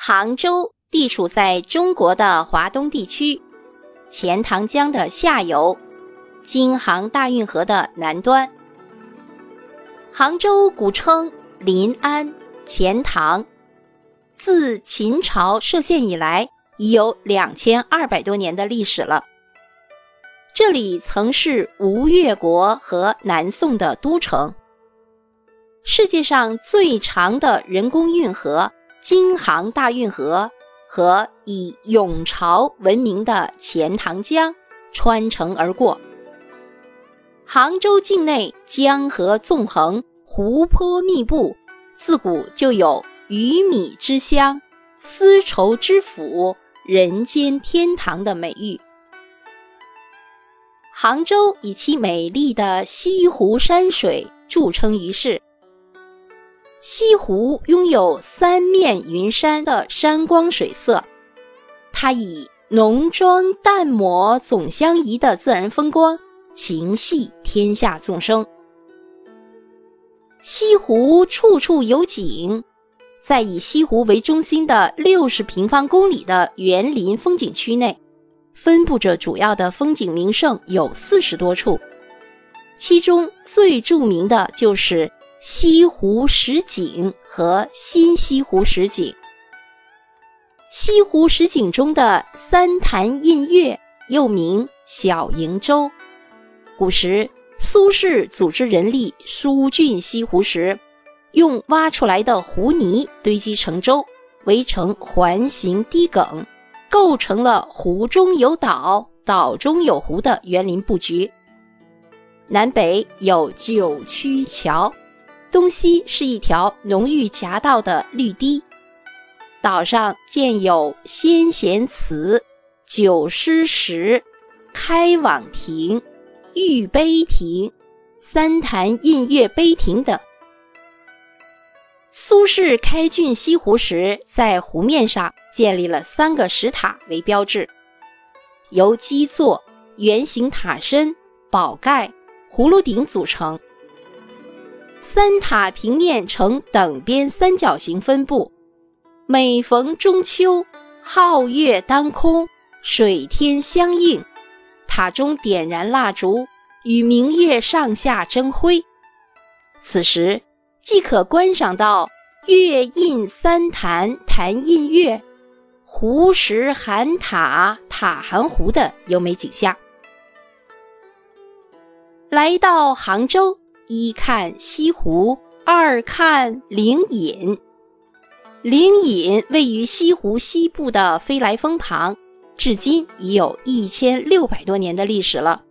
杭州地处在中国的华东地区，钱塘江的下游，京杭大运河的南端。杭州古称临安、钱塘，自秦朝设县以来，已有两千二百多年的历史了。这里曾是吴越国和南宋的都城。世界上最长的人工运河。京杭大运河和以永潮闻名的钱塘江穿城而过。杭州境内江河纵横，湖泊密布，自古就有“鱼米之乡”“丝绸之府”“人间天堂”的美誉。杭州以其美丽的西湖山水著称于世。西湖拥有三面云山的山光水色，它以浓妆淡抹总相宜的自然风光，情系天下众生。西湖处处有景，在以西湖为中心的六十平方公里的园林风景区内，分布着主要的风景名胜有四十多处，其中最著名的就是。西湖十景和新西湖十景。西湖十景中的三潭印月又名小瀛洲。古时苏轼组织人力疏浚西湖时，用挖出来的湖泥堆积成洲，围成环形堤埂，构成了湖中有岛、岛中有湖的园林布局。南北有九曲桥。东西是一条浓郁夹道的绿堤，岛上建有先贤祠、九师石、开往亭、玉碑亭、三潭印月碑亭等。苏轼开浚西湖时，在湖面上建立了三个石塔为标志，由基座、圆形塔身、宝盖、葫芦顶组成。三塔平面呈等边三角形分布，每逢中秋，皓月当空，水天相映，塔中点燃蜡烛，与明月上下争辉。此时即可观赏到月映三潭，潭映月，湖石含塔，塔含湖的优美景象。来到杭州。一看西湖，二看灵隐。灵隐位于西湖西部的飞来峰旁，至今已有一千六百多年的历史了。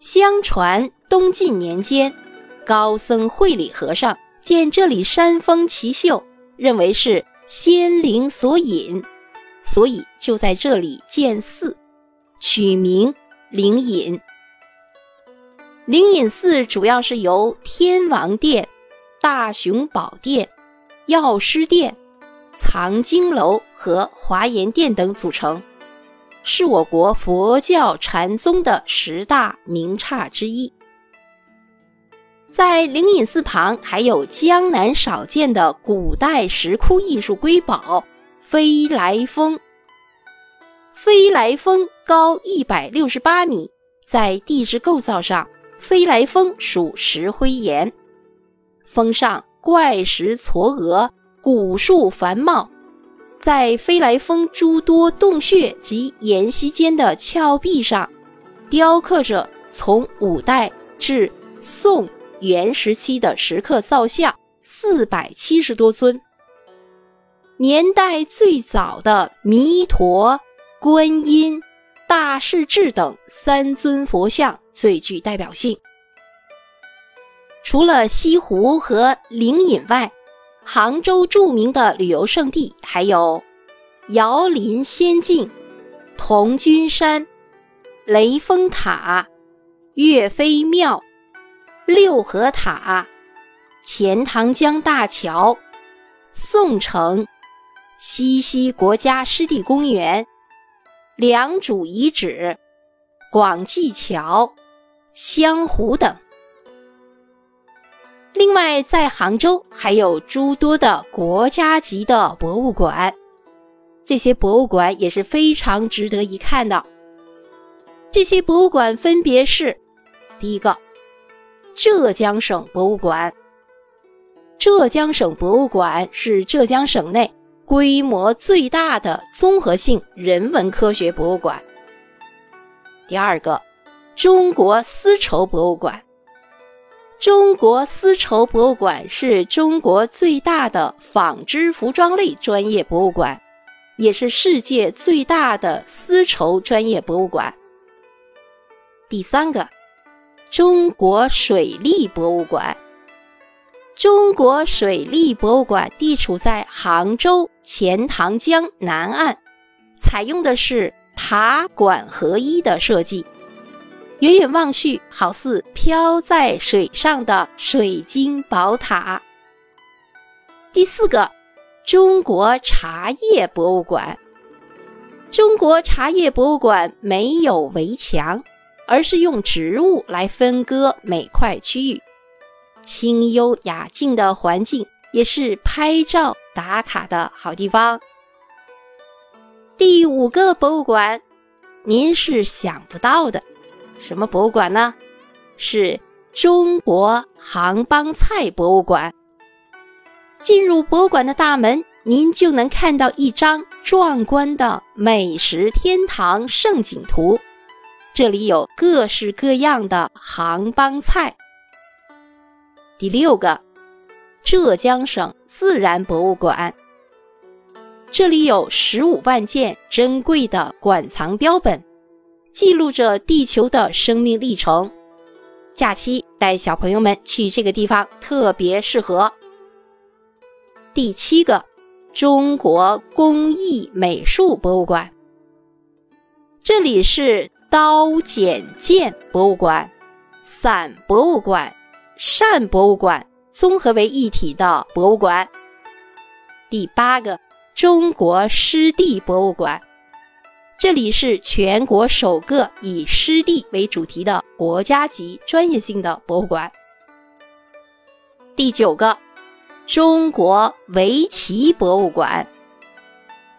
相传东晋年间，高僧慧理和尚见这里山峰奇秀，认为是仙灵所隐，所以就在这里建寺，取名灵隐。灵隐寺主要是由天王殿、大雄宝殿、药师殿、藏经楼和华严殿等组成，是我国佛教禅宗的十大名刹之一。在灵隐寺旁还有江南少见的古代石窟艺术瑰宝——飞来峰。飞来峰高一百六十八米，在地质构造上。飞来峰属石灰岩，峰上怪石嵯峨，古树繁茂。在飞来峰诸多洞穴及岩隙间的峭壁上，雕刻着从五代至宋元时期的石刻造像四百七十多尊。年代最早的弥陀、观音、大势至等三尊佛像。最具代表性。除了西湖和灵隐外，杭州著名的旅游胜地还有瑶林仙境、铜君山、雷峰塔、岳飞庙、六合塔、钱塘江大桥、宋城、西溪国家湿地公园、良渚遗址、广济桥。湘湖等，另外，在杭州还有诸多的国家级的博物馆，这些博物馆也是非常值得一看的。这些博物馆分别是：第一个，浙江省博物馆。浙江省博物馆是浙江省内规模最大的综合性人文科学博物馆。第二个，中国丝绸博物馆。中国丝绸博物馆是中国最大的纺织服装类专业博物馆，也是世界最大的丝绸专业博物馆。第三个，中国水利博物馆。中国水利博物馆地处在杭州钱塘江南岸，采用的是塔管合一的设计。远远望去，好似飘在水上的水晶宝塔。第四个，中国茶叶博物馆。中国茶叶博物馆没有围墙，而是用植物来分割每块区域，清幽雅静的环境也是拍照打卡的好地方。第五个博物馆，您是想不到的。什么博物馆呢？是中国杭帮菜博物馆。进入博物馆的大门，您就能看到一张壮观的美食天堂盛景图。这里有各式各样的杭帮菜。第六个，浙江省自然博物馆。这里有十五万件珍贵的馆藏标本。记录着地球的生命历程，假期带小朋友们去这个地方特别适合。第七个，中国工艺美术博物馆，这里是刀剪剑博物馆、伞博物馆、扇博物馆综合为一体的博物馆。第八个，中国湿地博物馆。这里是全国首个以湿地为主题的国家级专业性的博物馆。第九个，中国围棋博物馆。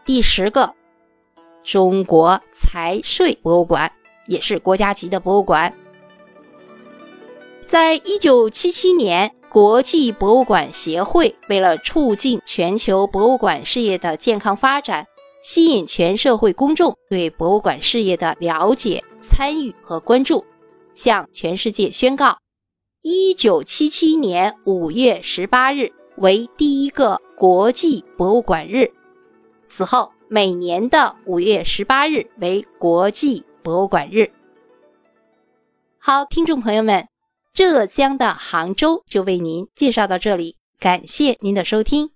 第十个，中国财税博物馆，也是国家级的博物馆。在一九七七年，国际博物馆协会为了促进全球博物馆事业的健康发展。吸引全社会公众对博物馆事业的了解、参与和关注，向全世界宣告：一九七七年五月十八日为第一个国际博物馆日。此后，每年的五月十八日为国际博物馆日。好，听众朋友们，浙江的杭州就为您介绍到这里，感谢您的收听。